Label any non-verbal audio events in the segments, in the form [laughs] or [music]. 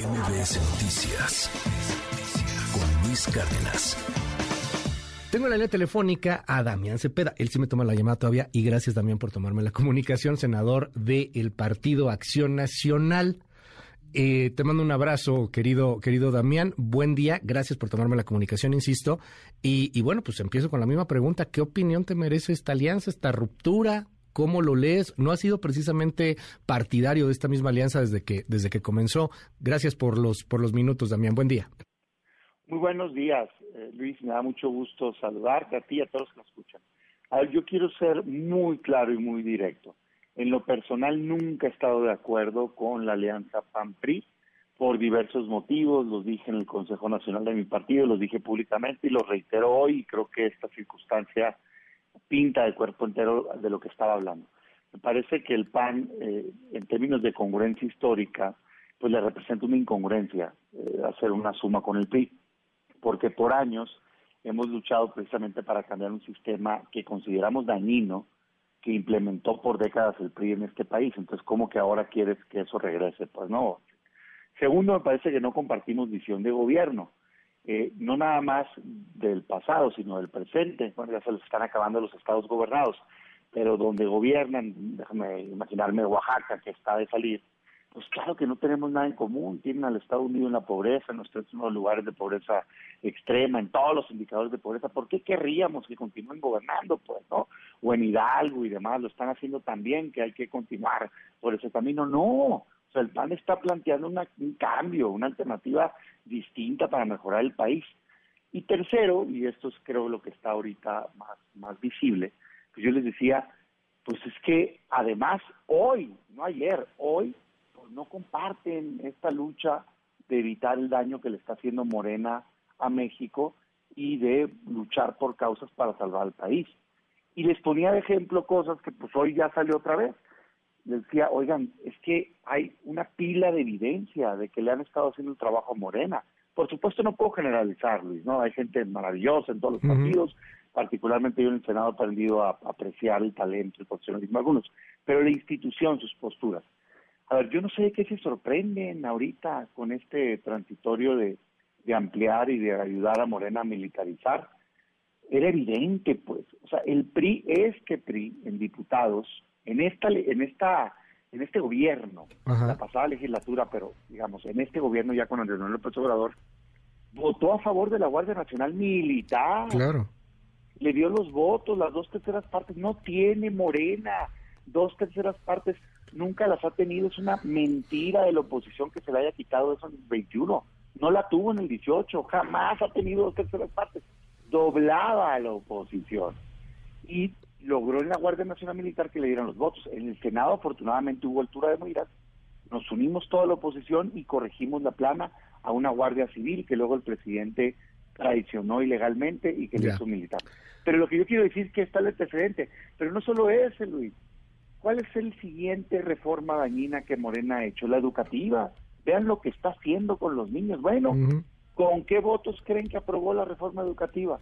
MBS Noticias con Luis Cárdenas. Tengo la línea telefónica a Damián Cepeda. Él sí me toma la llamada todavía y gracias también por tomarme la comunicación, senador del Partido Acción Nacional. Eh, te mando un abrazo, querido, querido Damián. Buen día, gracias por tomarme la comunicación, insisto. Y bueno, pues empiezo con la misma pregunta. ¿Qué opinión te merece esta alianza, esta ruptura? ¿Cómo lo lees? No ha sido precisamente partidario de esta misma alianza desde que, desde que comenzó. Gracias por los, por los minutos, Damián. Buen día. Muy buenos días, eh, Luis. Me da mucho gusto saludarte a ti y a todos los que escuchan. A ver, yo quiero ser muy claro y muy directo. En lo personal nunca he estado de acuerdo con la alianza PAN-PRI por diversos motivos. Los dije en el Consejo Nacional de mi partido, los dije públicamente y los reitero hoy. Y creo que esta circunstancia pinta de cuerpo entero de lo que estaba hablando. Me parece que el PAN, eh, en términos de congruencia histórica, pues le representa una incongruencia eh, hacer una suma con el PRI, porque por años hemos luchado precisamente para cambiar un sistema que consideramos dañino, que implementó por décadas el PRI en este país. Entonces, ¿cómo que ahora quieres que eso regrese? Pues no. Segundo, me parece que no compartimos visión de gobierno. Eh, no nada más del pasado, sino del presente. Bueno, ya se les están acabando los estados gobernados, pero donde gobiernan, déjame imaginarme Oaxaca, que está de salir, pues claro que no tenemos nada en común. Tienen al Estado Unido en la pobreza, en uno de los lugares de pobreza extrema, en todos los indicadores de pobreza. ¿Por qué querríamos que continúen gobernando, pues, no? O en Hidalgo y demás, lo están haciendo también, que hay que continuar por ese camino. No, o sea, el PAN está planteando un cambio, una alternativa distinta para mejorar el país. Y tercero, y esto es creo lo que está ahorita más, más visible, pues yo les decía, pues es que además hoy, no ayer, hoy, pues no comparten esta lucha de evitar el daño que le está haciendo Morena a México y de luchar por causas para salvar al país. Y les ponía de ejemplo cosas que pues hoy ya salió otra vez decía, oigan, es que hay una pila de evidencia de que le han estado haciendo el trabajo a Morena. Por supuesto no puedo generalizar, Luis, ¿no? Hay gente maravillosa en todos los partidos, particularmente yo en el Senado he aprendido a, apreciar el talento, el profesionalismo de algunos, pero la institución, sus posturas. A ver, yo no sé de qué se sorprenden ahorita con este transitorio de, de ampliar y de ayudar a Morena a militarizar. Era evidente, pues, o sea, el PRI es que PRI en diputados en esta en esta en este gobierno, la pasada legislatura, pero digamos, en este gobierno ya con Andrés Manuel López Obrador, votó a favor de la Guardia Nacional Militar. Claro. Le dio los votos, las dos terceras partes. No tiene Morena dos terceras partes. Nunca las ha tenido. Es una mentira de la oposición que se le haya quitado eso en el 21. No la tuvo en el 18. Jamás ha tenido dos terceras partes. Doblaba a la oposición. Y logró en la Guardia Nacional Militar que le dieran los votos. En el Senado afortunadamente hubo altura de miras, nos unimos toda la oposición y corregimos la plana a una Guardia Civil que luego el presidente traicionó ilegalmente y que le hizo militar. Pero lo que yo quiero decir es que está el antecedente, pero no solo ese, Luis. ¿Cuál es el siguiente reforma dañina que Morena ha hecho? La educativa. Vean lo que está haciendo con los niños. Bueno, ¿con qué votos creen que aprobó la reforma educativa?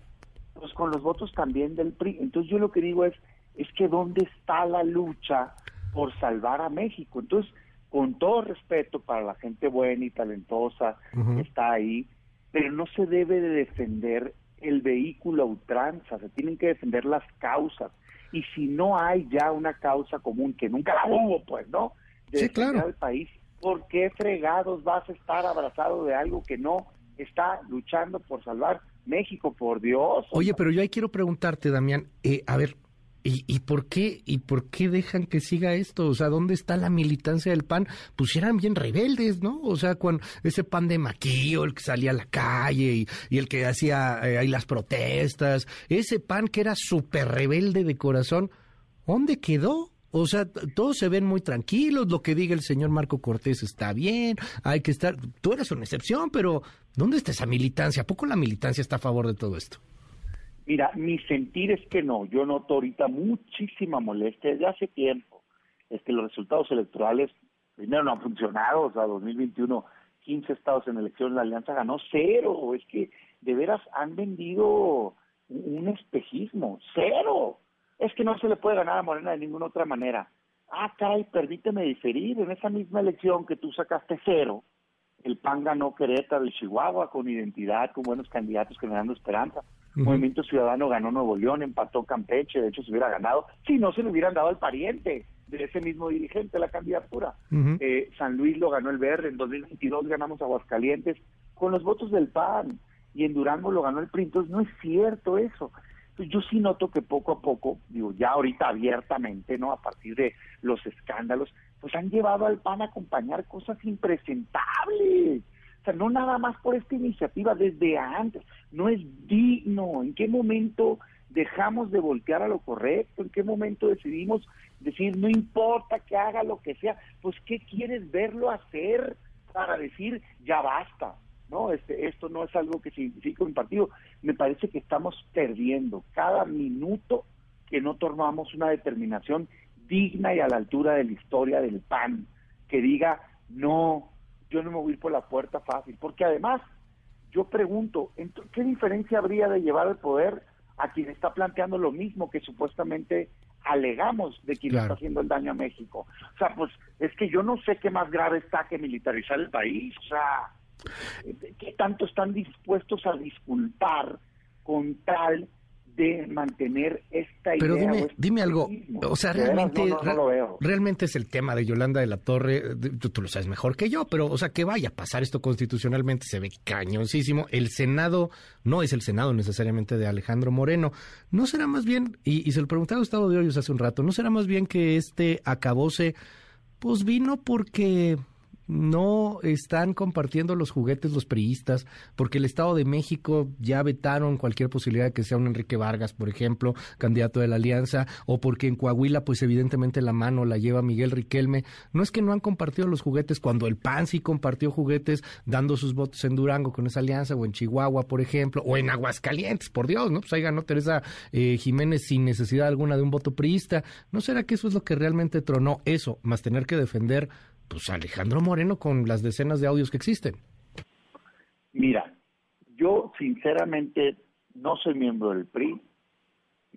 Pues con los votos también del PRI. Entonces yo lo que digo es, es que ¿dónde está la lucha por salvar a México? Entonces, con todo respeto para la gente buena y talentosa que está ahí, pero no se debe de defender el vehículo a ultranza, se tienen que defender las causas. Y si no hay ya una causa común, que nunca la hubo, pues, ¿no? De sí, claro. al país, ¿por qué fregados vas a estar abrazado de algo que no está luchando por salvar México, por Dios. Oye, pero yo ahí quiero preguntarte, Damián, eh, a ver, ¿y, ¿y, por qué y por qué dejan que siga esto? O sea, ¿dónde está la militancia del PAN? Pues eran bien rebeldes, ¿no? O sea, con ese PAN de maquillo, el que salía a la calle y, el que hacía eh, ahí las protestas, ese PAN que era súper rebelde de corazón, ¿dónde quedó? O sea, todos se ven muy tranquilos, lo que diga el señor Marco Cortés está bien, hay que estar, tú eres una excepción, pero ¿dónde está esa militancia? ¿A poco la militancia está a favor de todo esto? Mira, mi sentir es que no, yo noto ahorita muchísima molestia desde hace tiempo. Es que los resultados electorales, primero no han funcionado, o sea, 2021, 15 estados en elección, la alianza ganó cero, es que de veras han vendido un espejismo, cero es que no se le puede ganar a Morena de ninguna otra manera. Ah, caray, permíteme diferir, en esa misma elección que tú sacaste cero, El PAN ganó Querétaro y Chihuahua con identidad, con buenos candidatos generando esperanza. Movimiento Ciudadano ganó Nuevo León, empató Campeche, de hecho se hubiera ganado si no se le hubieran dado al pariente de ese mismo dirigente la candidatura. Eh, San Luis lo ganó el Verde, en 2022 ganamos Aguascalientes con los votos del PAN y en Durango lo ganó el PRI, entonces no es cierto eso. Yo sí noto que poco a poco, digo, ya ahorita abiertamente, ¿no? A partir de los escándalos, pues han llevado al PAN a acompañar cosas impresentables no nada más por esta iniciativa, desde antes, no es digno. ¿En qué momento dejamos de voltear a lo correcto? ¿En qué momento decidimos decir, no importa que haga lo que sea? Pues, ¿qué quieres verlo hacer para decir, ya basta? No, este, esto no es algo que significa un partido. Me parece que estamos perdiendo cada minuto que no tomamos una determinación digna y a la altura de la historia del PAN, que diga, no, yo no me voy a ir por la puerta fácil, porque además yo pregunto, ¿qué diferencia habría de llevar el poder a quien está planteando lo mismo que supuestamente alegamos de quien está haciendo el daño a México? O sea, pues es que yo no sé qué más grave está que militarizar el país, o sea, ¿qué tanto están dispuestos a disculpar con tal de mantener esta idea. Pero dime, dime algo, o sea, realmente, realmente es el tema de Yolanda de la Torre, tú, lo sabes mejor que yo, pero, o sea, que vaya a pasar esto constitucionalmente se ve cañoncísimo. El Senado no es el Senado necesariamente de Alejandro Moreno. ¿No será más bien, y, se lo preguntaba a Gustavo de Hoyos hace un rato, ¿no será más bien que este acabose, pues vino porque no están compartiendo los juguetes los priistas, porque el Estado de México ya vetaron cualquier posibilidad de que sea un Enrique Vargas, por ejemplo, candidato de la alianza, o porque en Coahuila, pues evidentemente la mano la lleva Miguel Riquelme. No es que no han compartido los juguetes, cuando el PAN sí compartió juguetes dando sus votos en Durango con esa alianza, o en Chihuahua, por ejemplo, o en Aguascalientes, por Dios, ¿no? Pues ahí ganó Teresa eh, Jiménez sin necesidad alguna de un voto priista. ¿No será que eso es lo que realmente tronó eso, más tener que defender pues Alejandro Moreno con las decenas de audios que existen. Mira, yo sinceramente no soy miembro del PRI,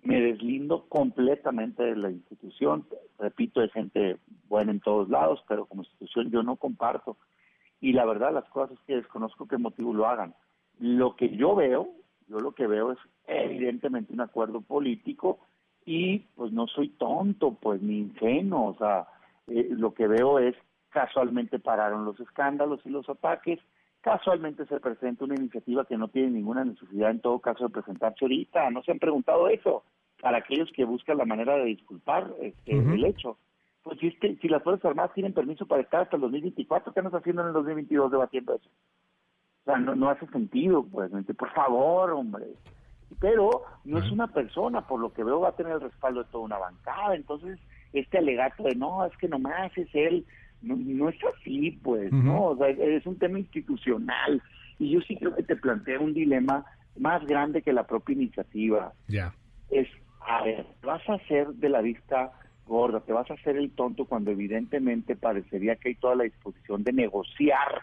me deslindo completamente de la institución, repito, hay gente buena en todos lados, pero como institución yo no comparto. Y la verdad, las cosas que desconozco qué motivo lo hagan. Lo que yo veo, yo lo que veo es evidentemente un acuerdo político y pues no soy tonto, pues ni ingenuo, o sea, eh, lo que veo es casualmente pararon los escándalos y los ataques, casualmente se presenta una iniciativa que no tiene ninguna necesidad en todo caso de presentarse ahorita, no se han preguntado eso, para aquellos que buscan la manera de disculpar este, el hecho. Pues si, es que, si las Fuerzas Armadas tienen permiso para estar hasta el 2024, ¿qué están haciendo en el 2022 debatiendo eso? O sea, no, no hace sentido, pues, por favor, hombre. Pero no es una persona, por lo que veo va a tener el respaldo de toda una bancada, entonces este alegato de no, es que nomás es él, no, es así, pues, ¿no? O sea, es un tema institucional. Y yo sí creo que te plantea un dilema más grande que la propia iniciativa. Ya. Es, a ver, vas a hacer de la vista gorda, te vas a hacer el tonto cuando evidentemente parecería que hay toda la disposición de negociar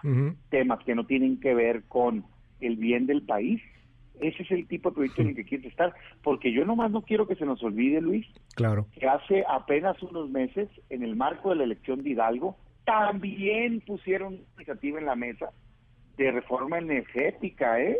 temas que no tienen que ver con el bien del país. Ese es el tipo de proyecto en el que quieres estar, porque yo nomás no quiero que se nos olvide, Luis, claro. que hace apenas unos meses, en el marco de la elección de Hidalgo, también pusieron una iniciativa en la mesa de reforma energética, ¿eh?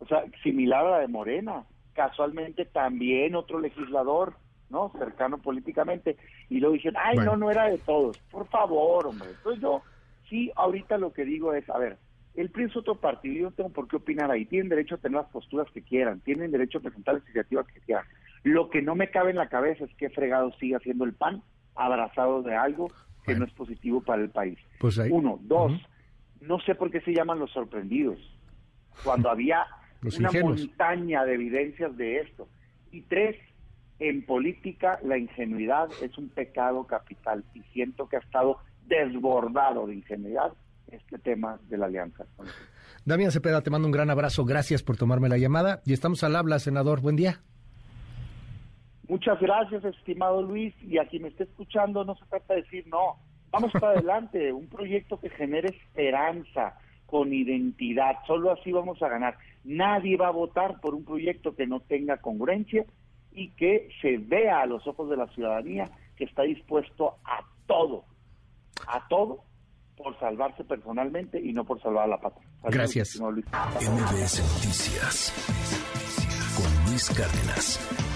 O sea, similar a la de Morena. Casualmente también otro legislador, ¿no? Cercano políticamente. Y luego dijeron, ay, no, no era de todos. Por favor, hombre. Entonces yo, sí, ahorita lo que digo es, a ver, el PRI es otro partido, yo no tengo por qué opinar ahí. Tienen derecho a tener las posturas que quieran, tienen derecho a presentar las iniciativas que quieran. Lo que no me cabe en la cabeza es que fregado siga haciendo el PAN abrazado de algo que no es positivo para el país. Pues Uno. Dos, no sé por qué se llaman los sorprendidos, cuando había [laughs] una montaña de evidencias de esto. Y tres, en política la ingenuidad es un pecado capital y siento que ha estado desbordado de ingenuidad este tema de la alianza. Damián Cepeda, te mando un gran abrazo, gracias por tomarme la llamada y estamos al habla, senador. Buen día. Muchas gracias, estimado Luis, y a quien me esté escuchando no se trata de decir no, vamos para [laughs] adelante, un proyecto que genere esperanza, con identidad, solo así vamos a ganar. Nadie va a votar por un proyecto que no tenga congruencia y que se vea a los ojos de la ciudadanía que está dispuesto a todo, a todo por salvarse personalmente y no por salvar a la patria. Gracias. MBS Noticias con Luis Cárdenas.